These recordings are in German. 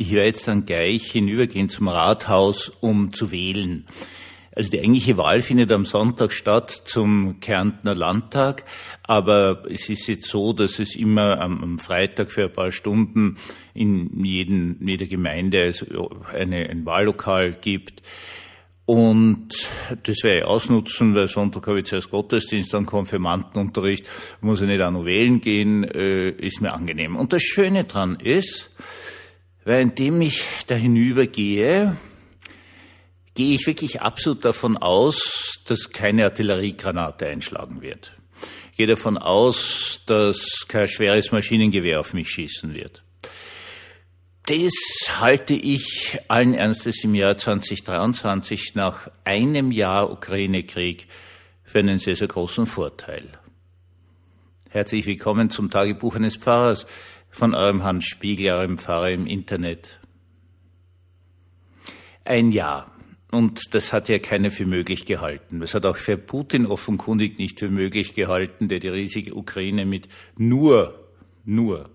ich werde jetzt dann gleich hinübergehen zum Rathaus, um zu wählen. Also die eigentliche Wahl findet am Sonntag statt zum Kärntner Landtag, aber es ist jetzt so, dass es immer am, Freitag für ein paar Stunden in jeden, jeder Gemeinde also eine, ein Wahllokal gibt. Und das werde ich ausnutzen, weil Sonntag habe ich zuerst Gottesdienst, dann Konfirmandenunterricht, muss ich nicht auch noch wählen gehen, äh, ist mir angenehm. Und das Schöne dran ist, indem ich da hinübergehe, gehe ich wirklich absolut davon aus, dass keine Artilleriegranate einschlagen wird. Ich gehe davon aus, dass kein schweres Maschinengewehr auf mich schießen wird. Das halte ich allen Ernstes im Jahr 2023 nach einem Jahr Ukraine-Krieg für einen sehr, sehr großen Vorteil. Herzlich willkommen zum Tagebuch eines Pfarrers von eurem Hans Spiegel, eurem Pfarrer im Internet. Ein Jahr. Und das hat ja keiner für möglich gehalten. Das hat auch für Putin offenkundig nicht für möglich gehalten, der die riesige Ukraine mit nur, nur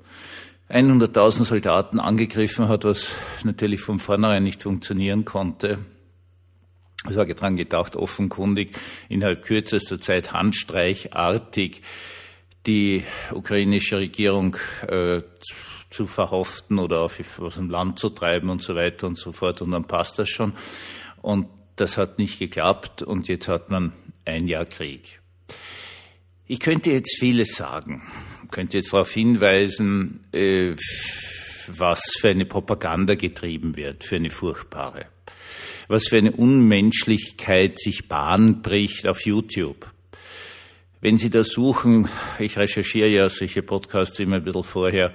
100.000 Soldaten angegriffen hat, was natürlich von vornherein nicht funktionieren konnte. Es war daran gedacht, offenkundig innerhalb kürzester Zeit handstreichartig die ukrainische Regierung äh, zu verhaften oder auf, aus dem Land zu treiben und so weiter und so fort. Und dann passt das schon. Und das hat nicht geklappt und jetzt hat man ein Jahr Krieg. Ich könnte jetzt vieles sagen, ich könnte jetzt darauf hinweisen, äh, was für eine Propaganda getrieben wird, für eine furchtbare, was für eine Unmenschlichkeit sich Bahn bricht auf YouTube. Wenn Sie da suchen, ich recherchiere ja solche Podcasts immer ein bisschen vorher,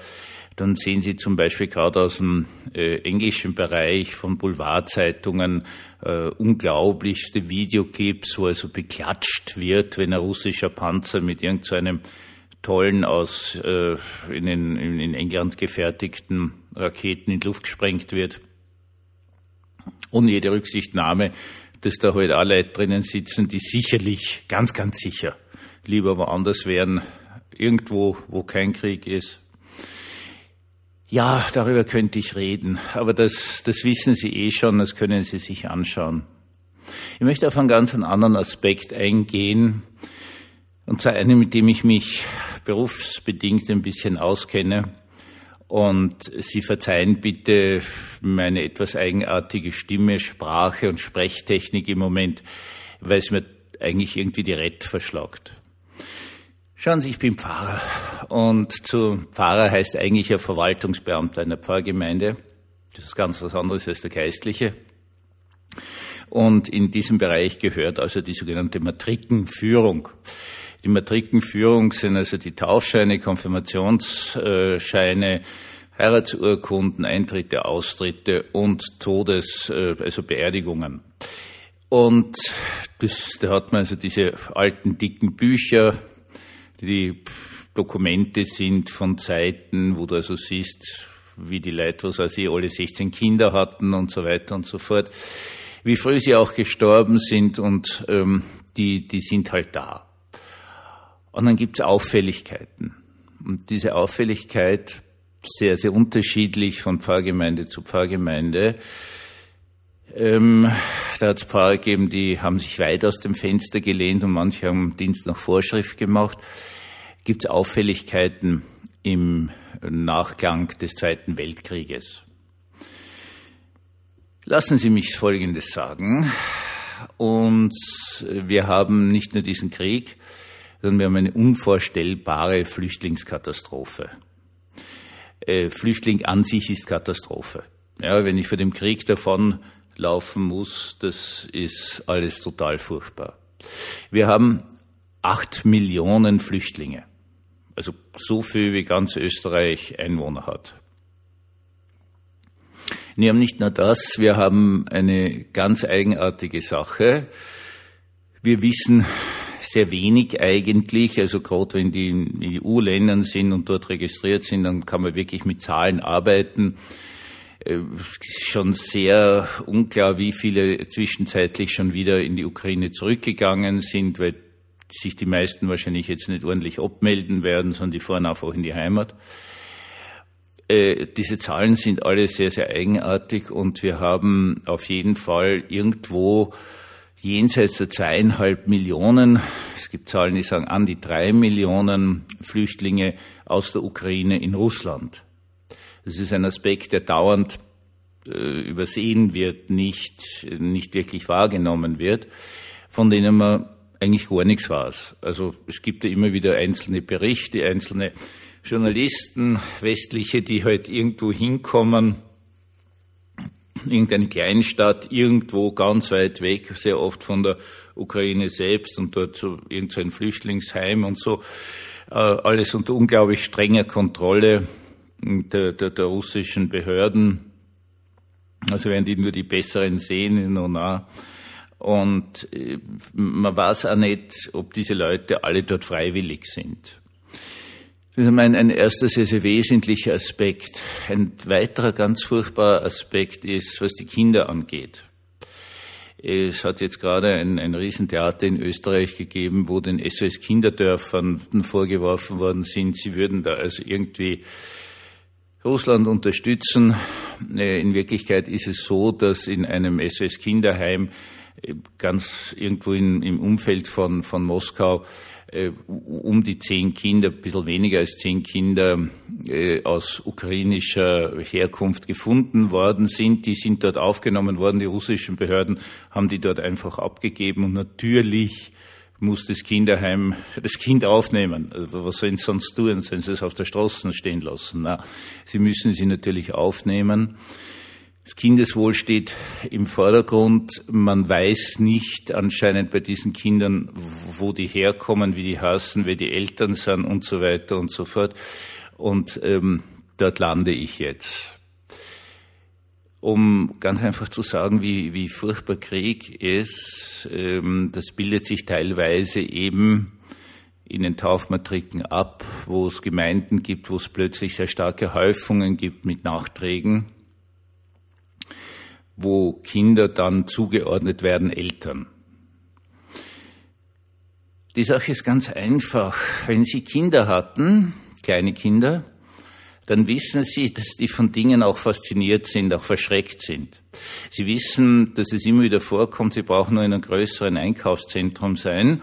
dann sehen Sie zum Beispiel gerade aus dem äh, englischen Bereich von Boulevardzeitungen äh, unglaublichste Videoclips, wo also beklatscht wird, wenn ein russischer Panzer mit irgendeinem so tollen aus äh, in, in, in England gefertigten Raketen in Luft gesprengt wird. Ohne jede Rücksichtnahme, dass da halt auch Leute drinnen sitzen, die sicherlich, ganz, ganz sicher, lieber woanders wären, irgendwo, wo kein Krieg ist. Ja, darüber könnte ich reden, aber das, das wissen Sie eh schon, das können Sie sich anschauen. Ich möchte auf einen ganz anderen Aspekt eingehen, und zwar einen, mit dem ich mich berufsbedingt ein bisschen auskenne. Und Sie verzeihen bitte meine etwas eigenartige Stimme, Sprache und Sprechtechnik im Moment, weil es mir eigentlich irgendwie die Rett verschlagt. Schauen Sie, ich bin Pfarrer und zu Pfarrer heißt eigentlich ein Verwaltungsbeamter einer Pfarrgemeinde. Das ist ganz was anderes als der Geistliche. Und in diesem Bereich gehört also die sogenannte Matrikenführung. Die Matrikenführung sind also die Taufscheine, Konfirmationsscheine, Heiratsurkunden, Eintritte, Austritte und Todes, äh, also Beerdigungen. Und das, da hat man also diese alten dicken Bücher, die Dokumente sind von Zeiten, wo du also siehst, wie die Leute, was also alle 16 Kinder hatten und so weiter und so fort, wie früh sie auch gestorben sind und ähm, die, die sind halt da. Und dann gibt es Auffälligkeiten. Und diese Auffälligkeit, sehr, sehr unterschiedlich von Pfarrgemeinde zu Pfarrgemeinde, ähm, da hat es Pfarrer gegeben, die haben sich weit aus dem Fenster gelehnt und manche haben Dienst nach Vorschrift gemacht. Gibt es Auffälligkeiten im Nachklang des Zweiten Weltkrieges? Lassen Sie mich Folgendes sagen. Und wir haben nicht nur diesen Krieg, sondern wir haben eine unvorstellbare Flüchtlingskatastrophe. Äh, Flüchtling an sich ist Katastrophe. Ja, wenn ich vor dem Krieg davon laufen muss, das ist alles total furchtbar. Wir haben acht Millionen Flüchtlinge. Also so viel wie ganz Österreich Einwohner hat. Wir haben nicht nur das, wir haben eine ganz eigenartige Sache. Wir wissen sehr wenig eigentlich, also gerade wenn die in EU-Ländern sind und dort registriert sind, dann kann man wirklich mit Zahlen arbeiten. Äh, schon sehr unklar, wie viele zwischenzeitlich schon wieder in die Ukraine zurückgegangen sind, weil sich die meisten wahrscheinlich jetzt nicht ordentlich abmelden werden, sondern die fahren einfach in die Heimat. Äh, diese Zahlen sind alle sehr, sehr eigenartig und wir haben auf jeden Fall irgendwo jenseits der zweieinhalb Millionen, es gibt Zahlen, die sagen an die drei Millionen Flüchtlinge aus der Ukraine in Russland. Das ist ein Aspekt, der dauernd äh, übersehen wird, nicht, nicht wirklich wahrgenommen wird, von denen man eigentlich gar nichts weiß. Also es gibt ja immer wieder einzelne Berichte, einzelne Journalisten, westliche, die halt irgendwo hinkommen, irgendeine Kleinstadt, irgendwo ganz weit weg, sehr oft von der Ukraine selbst und dort so irgendein Flüchtlingsheim und so, äh, alles unter unglaublich strenger Kontrolle der, der, der russischen Behörden. Also werden die nur die Besseren sehen in Ona. Und äh, man weiß auch nicht, ob diese Leute alle dort freiwillig sind. Das ist mein, ein erster sehr, sehr wesentlicher Aspekt. Ein weiterer ganz furchtbarer Aspekt ist, was die Kinder angeht. Es hat jetzt gerade ein, ein Riesentheater in Österreich gegeben, wo den SOS Kinderdörfern vorgeworfen worden sind, sie würden da also irgendwie Russland unterstützen. Äh, in Wirklichkeit ist es so, dass in einem SOS Kinderheim äh, ganz irgendwo in, im Umfeld von, von Moskau äh, um die zehn Kinder, ein bisschen weniger als zehn Kinder äh, aus ukrainischer Herkunft gefunden worden sind. Die sind dort aufgenommen worden. Die russischen Behörden haben die dort einfach abgegeben. Und natürlich muss das Kinderheim das Kind aufnehmen. Also was sollen sie sonst tun? Sollen sie es auf der Straße stehen lassen? Na, sie müssen sie natürlich aufnehmen. Das Kindeswohl steht im Vordergrund. Man weiß nicht anscheinend bei diesen Kindern, wo die herkommen, wie die heißen, wer die Eltern sind und so weiter und so fort. Und ähm, dort lande ich jetzt. Um ganz einfach zu sagen, wie, wie furchtbar Krieg ist, ähm, das bildet sich teilweise eben in den Taufmatriken ab, wo es Gemeinden gibt, wo es plötzlich sehr starke Häufungen gibt mit Nachträgen wo Kinder dann zugeordnet werden Eltern. Die Sache ist ganz einfach. Wenn Sie Kinder hatten, kleine Kinder, dann wissen Sie, dass die von Dingen auch fasziniert sind, auch verschreckt sind. Sie wissen, dass es immer wieder vorkommt, Sie brauchen nur in einem größeren Einkaufszentrum sein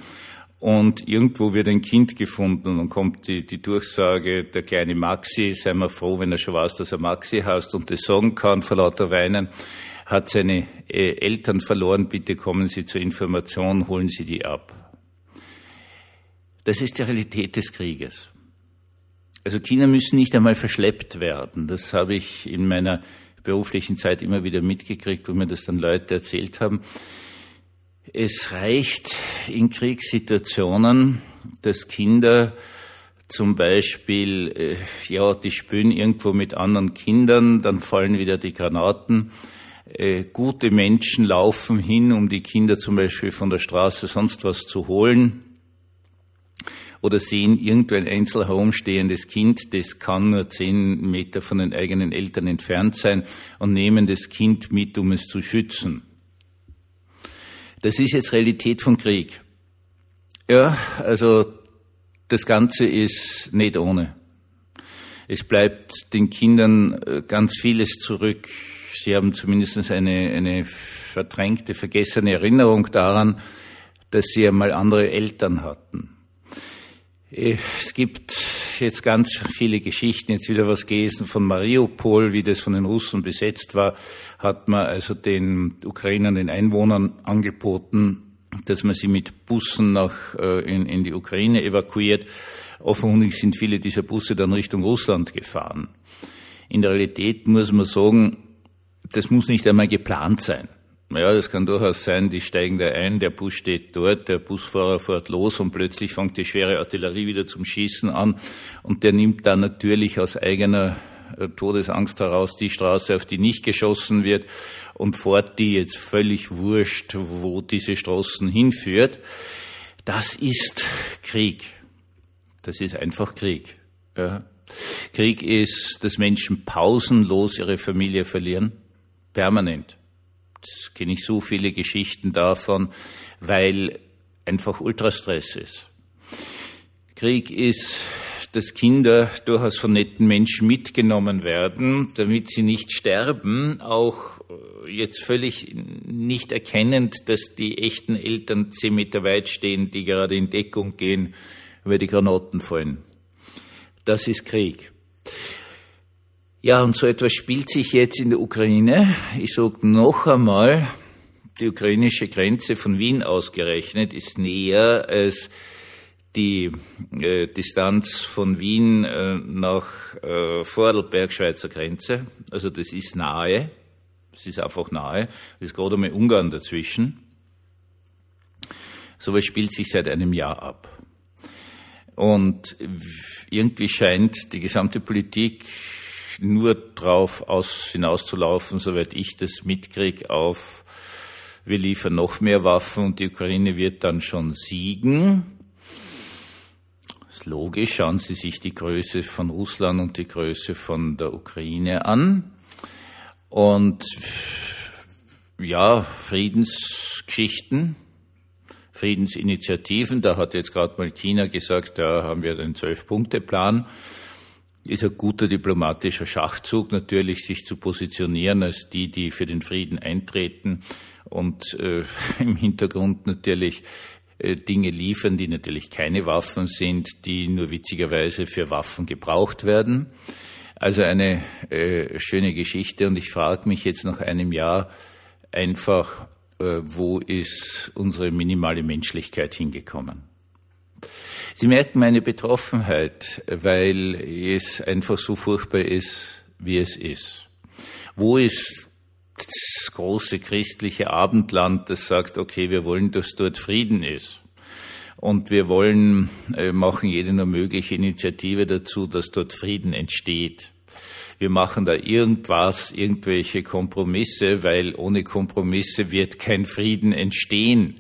und irgendwo wird ein Kind gefunden und kommt die, die Durchsage, der kleine Maxi, sei mal froh, wenn er schon weiß, dass er Maxi heißt und das sagen kann vor lauter Weinen hat seine äh, Eltern verloren, bitte kommen Sie zur Information, holen Sie die ab. Das ist die Realität des Krieges. Also Kinder müssen nicht einmal verschleppt werden. Das habe ich in meiner beruflichen Zeit immer wieder mitgekriegt, wo mir das dann Leute erzählt haben. Es reicht in Kriegssituationen, dass Kinder zum Beispiel, äh, ja, die spülen irgendwo mit anderen Kindern, dann fallen wieder die Granaten äh, gute Menschen laufen hin, um die Kinder zum Beispiel von der Straße sonst was zu holen oder sehen irgendwo ein einzeln herumstehendes Kind, das kann nur zehn Meter von den eigenen Eltern entfernt sein und nehmen das Kind mit, um es zu schützen. Das ist jetzt Realität von Krieg. Ja, also das Ganze ist nicht ohne. Es bleibt den Kindern äh, ganz vieles zurück. Sie haben zumindest eine, eine verdrängte, vergessene Erinnerung daran, dass Sie einmal andere Eltern hatten. Es gibt jetzt ganz viele Geschichten, jetzt wieder was gelesen von Mariupol, wie das von den Russen besetzt war, hat man also den Ukrainern, den Einwohnern angeboten, dass man sie mit Bussen nach, äh, in, in die Ukraine evakuiert. Offenkundig sind viele dieser Busse dann Richtung Russland gefahren. In der Realität muss man sagen, das muss nicht einmal geplant sein. Ja, das kann durchaus sein, die steigen da ein, der Bus steht dort, der Busfahrer fährt los und plötzlich fängt die schwere Artillerie wieder zum Schießen an und der nimmt dann natürlich aus eigener äh, Todesangst heraus die Straße, auf die nicht geschossen wird und fährt die jetzt völlig wurscht, wo diese Straßen hinführt. Das ist Krieg. Das ist einfach Krieg. Ja. Krieg ist, dass Menschen pausenlos ihre Familie verlieren permanent. Kenne ich so viele Geschichten davon, weil einfach Ultrastress ist. Krieg ist, dass Kinder durchaus von netten Menschen mitgenommen werden, damit sie nicht sterben, auch äh, jetzt völlig nicht erkennend, dass die echten Eltern zehn Meter weit stehen, die gerade in Deckung gehen, weil die Granaten fallen. Das ist Krieg. Ja, und so etwas spielt sich jetzt in der Ukraine. Ich sage noch einmal, die ukrainische Grenze von Wien ausgerechnet ist näher als die äh, Distanz von Wien äh, nach äh, Vordelberg, Schweizer Grenze. Also das ist nahe. Das ist einfach nahe. Es ist gerade einmal Ungarn dazwischen. So was spielt sich seit einem Jahr ab. Und irgendwie scheint die gesamte Politik nur darauf aus, hinauszulaufen, soweit ich das mitkriege, auf wir liefern noch mehr Waffen und die Ukraine wird dann schon siegen. Das ist logisch, schauen Sie sich die Größe von Russland und die Größe von der Ukraine an. Und ja, Friedensgeschichten, Friedensinitiativen, da hat jetzt gerade mal China gesagt, da haben wir den Zwölf-Punkte-Plan. Ist ein guter diplomatischer Schachzug natürlich, sich zu positionieren als die, die für den Frieden eintreten und äh, im Hintergrund natürlich äh, Dinge liefern, die natürlich keine Waffen sind, die nur witzigerweise für Waffen gebraucht werden. Also eine äh, schöne Geschichte und ich frage mich jetzt nach einem Jahr einfach, äh, wo ist unsere minimale Menschlichkeit hingekommen? Sie merken meine Betroffenheit, weil es einfach so furchtbar ist, wie es ist. Wo ist das große christliche Abendland, das sagt, okay, wir wollen, dass dort Frieden ist. Und wir wollen, äh, machen jede nur mögliche Initiative dazu, dass dort Frieden entsteht. Wir machen da irgendwas, irgendwelche Kompromisse, weil ohne Kompromisse wird kein Frieden entstehen.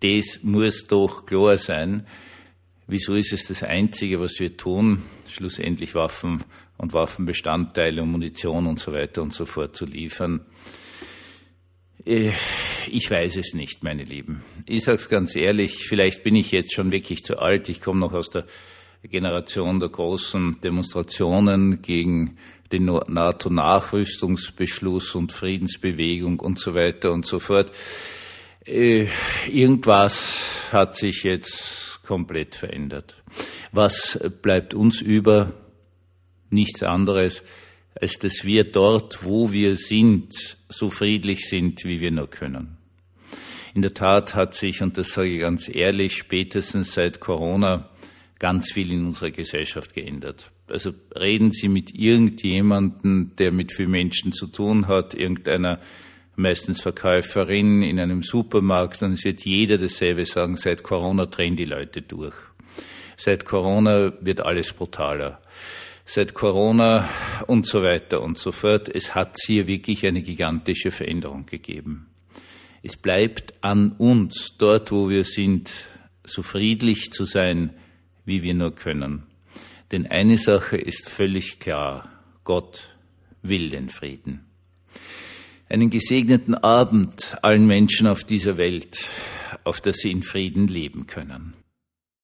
Das muss doch klar sein. Wieso ist es das Einzige, was wir tun, schlussendlich Waffen und Waffenbestandteile und Munition und so weiter und so fort zu liefern? Äh, ich weiß es nicht, meine Lieben. Ich sage es ganz ehrlich, vielleicht bin ich jetzt schon wirklich zu alt. Ich komme noch aus der Generation der großen Demonstrationen gegen den NATO-Nachrüstungsbeschluss und Friedensbewegung und so weiter und so fort. Äh, irgendwas hat sich jetzt komplett verändert. Was bleibt uns über? Nichts anderes, als dass wir dort, wo wir sind, so friedlich sind, wie wir nur können. In der Tat hat sich, und das sage ich ganz ehrlich, spätestens seit Corona ganz viel in unserer Gesellschaft geändert. Also reden Sie mit irgendjemandem, der mit vielen Menschen zu tun hat, irgendeiner meistens Verkäuferin in einem Supermarkt, und es wird jeder dasselbe sagen, seit Corona drehen die Leute durch. Seit Corona wird alles brutaler seit Corona und so weiter und so fort. Es hat hier wirklich eine gigantische Veränderung gegeben. Es bleibt an uns, dort wo wir sind, so friedlich zu sein, wie wir nur können. Denn eine Sache ist völlig klar, Gott will den Frieden. Einen gesegneten Abend allen Menschen auf dieser Welt, auf dass sie in Frieden leben können.